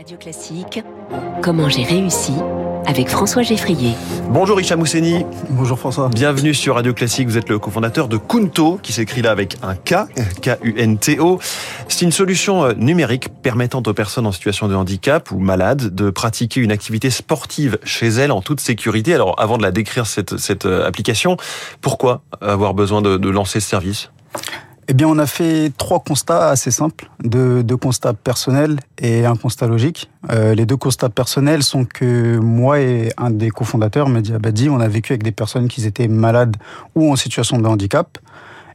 Radio Classique, comment j'ai réussi avec François Geffrier. Bonjour Richard Mousseni. Bonjour François. Bienvenue sur Radio Classique. Vous êtes le cofondateur de Kunto, qui s'écrit là avec un K, K-U-N-T-O. C'est une solution euh, numérique permettant aux personnes en situation de handicap ou malades de pratiquer une activité sportive chez elles en toute sécurité. Alors, avant de la décrire, cette, cette euh, application, pourquoi avoir besoin de, de lancer ce service? Eh bien, on a fait trois constats assez simples, deux, deux constats personnels et un constat logique. Euh, les deux constats personnels sont que moi et un des cofondateurs, Mehdi Abadi, on a vécu avec des personnes qui étaient malades ou en situation de handicap.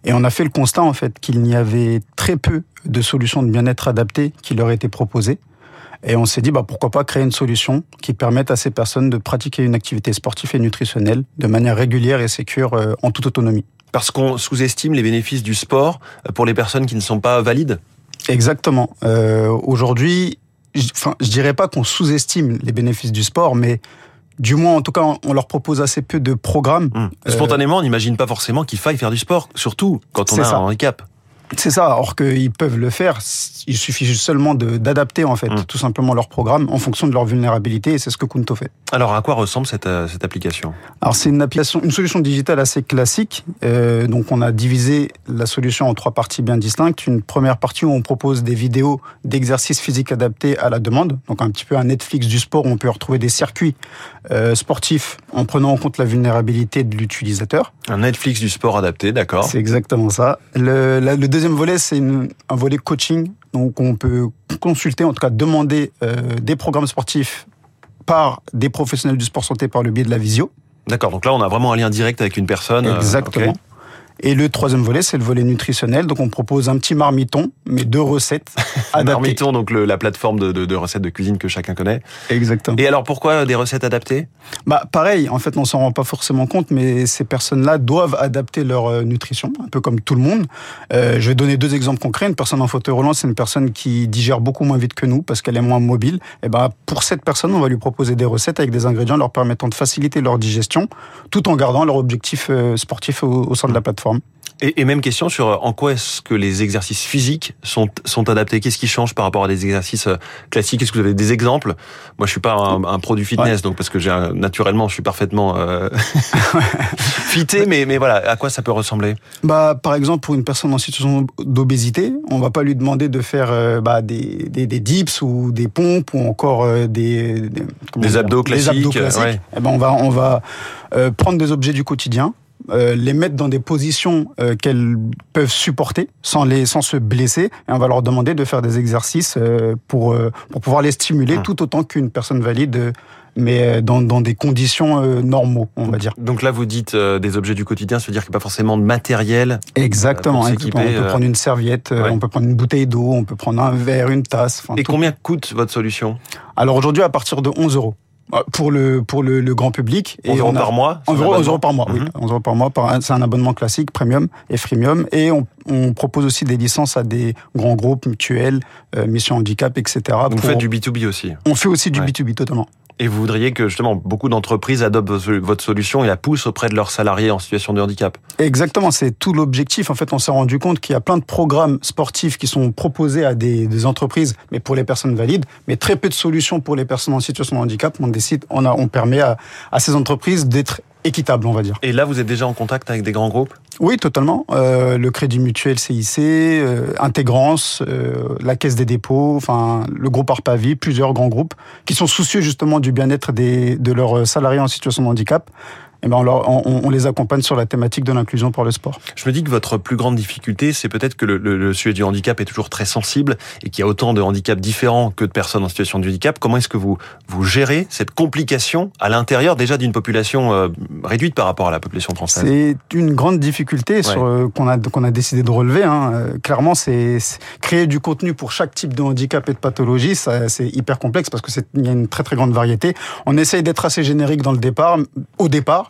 Et on a fait le constat, en fait, qu'il n'y avait très peu de solutions de bien-être adaptées qui leur étaient proposées. Et on s'est dit, bah, pourquoi pas créer une solution qui permette à ces personnes de pratiquer une activité sportive et nutritionnelle de manière régulière et sécure euh, en toute autonomie parce qu'on sous-estime les bénéfices du sport pour les personnes qui ne sont pas valides Exactement. Euh, Aujourd'hui, enfin, je dirais pas qu'on sous-estime les bénéfices du sport, mais du moins, en tout cas, on leur propose assez peu de programmes. Hum. Spontanément, on n'imagine pas forcément qu'il faille faire du sport, surtout quand on a ça. un handicap. C'est ça, alors qu'ils peuvent le faire, il suffit juste seulement d'adapter en fait Mm. tout simplement leur programme en fonction de leur vulnérabilité et c'est ce que Kunto fait. Alors, à quoi ressemble cette, euh, cette application? Alors c'est une application, une solution digitale assez classique. Euh, donc on a divisé la solution en trois parties bien distinctes. Une première partie où on propose des vidéos d'exercices physiques adaptés à la demande, donc un petit peu un Netflix du sport où on peut retrouver des circuits euh, sportifs en prenant en compte la vulnérabilité de l'utilisateur. Un Netflix du sport adapté, d'accord. C'est exactement ça. Le, la- le deuxième volet, c'est un volet coaching. Donc, on peut consulter, en tout cas demander euh, des programmes sportifs par des professionnels du sport santé par le biais de la visio. D'accord, donc là, on a vraiment un lien direct avec une personne. euh, Exactement. Et le troisième volet, c'est le volet nutritionnel. Donc, on propose un petit marmiton, mais deux recettes adaptées. Marmiton, donc le- la plateforme de, de- de recettes de cuisine que chacun connaît. Exactement. Et alors, pourquoi des recettes adaptées? Bah, pareil, en fait, on s'en rend pas forcément compte, mais ces personnes-là doivent adapter leur euh, nutrition, un peu comme tout le monde. Euh, je vais donner deux exemples concrets. Une personne en fauteuil roulant, c'est une personne qui digère beaucoup moins vite que nous parce qu'elle est moins mobile. Et ben, pour cette personne, on va lui proposer des recettes avec des ingrédients leur permettant de faciliter leur digestion, tout en gardant leur objectif euh, sportif au, au sein de la plateforme. Et, et même question sur euh, en quoi est-ce que les exercices physiques sont, sont adaptés? Qu'est-ce qui change par rapport à des exercices euh, classiques? Est-ce que vous avez des exemples? Moi, je suis pas un, un pro du fitness, donc parce que j'ai naturellement, je suis parfaitement euh, fité, mais, mais voilà, à quoi ça peut ressembler? Bah, par exemple, pour une personne en situation d'obésité, on va pas lui demander de faire euh, bah, des, des, des dips ou des pompes ou encore euh, des, des, abdos des abdos classiques, classiques. ouais. Eh ben, on va, on va prendre des objets du quotidien, euh, les mettre dans des positions euh, qu'elles peuvent supporter sans, les, sans se blesser, et on va leur demander de faire des exercices euh, pour, euh, pour pouvoir les stimuler Hum. tout autant qu'une personne valide, euh, mais dans, dans des conditions euh, normaux, on va dire. Donc là, vous dites euh, des objets du quotidien, ça veut dire qu'il n'y a pas forcément de matériel. Exactement. exactement. On peut prendre une serviette, ouais. on peut prendre une bouteille d'eau, on peut prendre un verre, une tasse. Et tout. combien coûte votre solution? Alors aujourd'hui, à partir de 11 euros pour le pour le, le grand public. 11 euros on a- par mois Environ 11 abonnement euros par mois, oui. Mhm. 11 euros par mois. C'est un abonnement classique, premium et freemium. Et on, on propose aussi des licences à des grands groupes, mutuelles, euh, Mission Handicap, etc. Donc vous pour- faites du B2B aussi. On fait aussi du Ouais. B2B totalement. Et vous voudriez que justement beaucoup d'entreprises adoptent votre solution et la poussent auprès de leurs salariés en situation de handicap. Exactement, c'est tout l'objectif. En fait, on s'est rendu compte qu'il y a plein de programmes sportifs qui sont proposés à des, entreprises, mais pour les personnes valides, mais très peu de solutions pour les personnes en situation de handicap. On décide, on a, on permet à ces entreprises d'être équitables, on va dire. Et là, vous êtes déjà en contact avec des grands groupes? Oui, totalement. Euh, le Crédit Mutuel CIC, euh, Intégrance, euh, la Caisse des dépôts, enfin le groupe Arpavi, plusieurs grands groupes qui sont soucieux justement du bien-être des, de leurs salariés en situation de handicap. Et ben on, leur- on- on les accompagne sur la thématique de l'inclusion par le sport. Je me dis que votre plus grande difficulté, c'est peut-être que le, le- le sujet du handicap est toujours très sensible et qu'il y a autant de handicaps différents que de personnes en situation de handicap. Comment est-ce que vous, vous gérez cette complication à l'intérieur déjà d'une population euh, réduite par rapport à la population française? C'est une grande difficulté sur, euh, qu'on a qu'on a décidé de relever. Hein. Euh, Clairement, c'est créer du contenu pour chaque type de handicap et de pathologie, c'est hyper complexe parce que c'est il y a une très très grande variété. On essaye d'être assez générique dans le départ, au départ,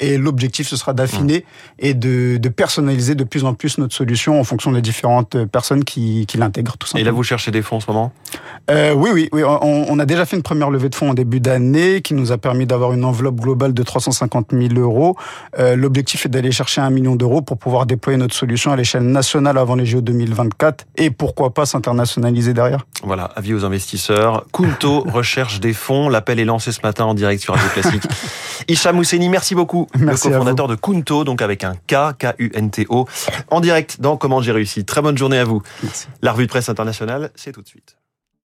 Et l'objectif, ce sera d'affiner et de, de, personnaliser de plus en plus notre solution en fonction des différentes personnes qui, qui l'intègrent, tout simplement. Et là, vous cherchez des fonds en ce moment? Euh, Oui, oui, oui. On, on, a déjà fait une première levée de fonds en début d'année qui nous a permis d'avoir une enveloppe globale de 350 000 euros. Euh, L'objectif est d'aller chercher un million d'euros pour pouvoir déployer notre solution à l'échelle nationale avant les JO 2024 et pourquoi pas s'internationaliser derrière. Voilà, avis aux investisseurs. Kunto recherche des fonds. L'appel est lancé ce matin en direct sur Radio Classique. Hicham Mousseni, merci beaucoup. Merci le cofondateur de Kunto, donc avec un K, K-U-N-T-O, en direct dans Comment j'ai réussi. Très bonne journée à vous. Merci. La revue de presse internationale, c'est tout de suite.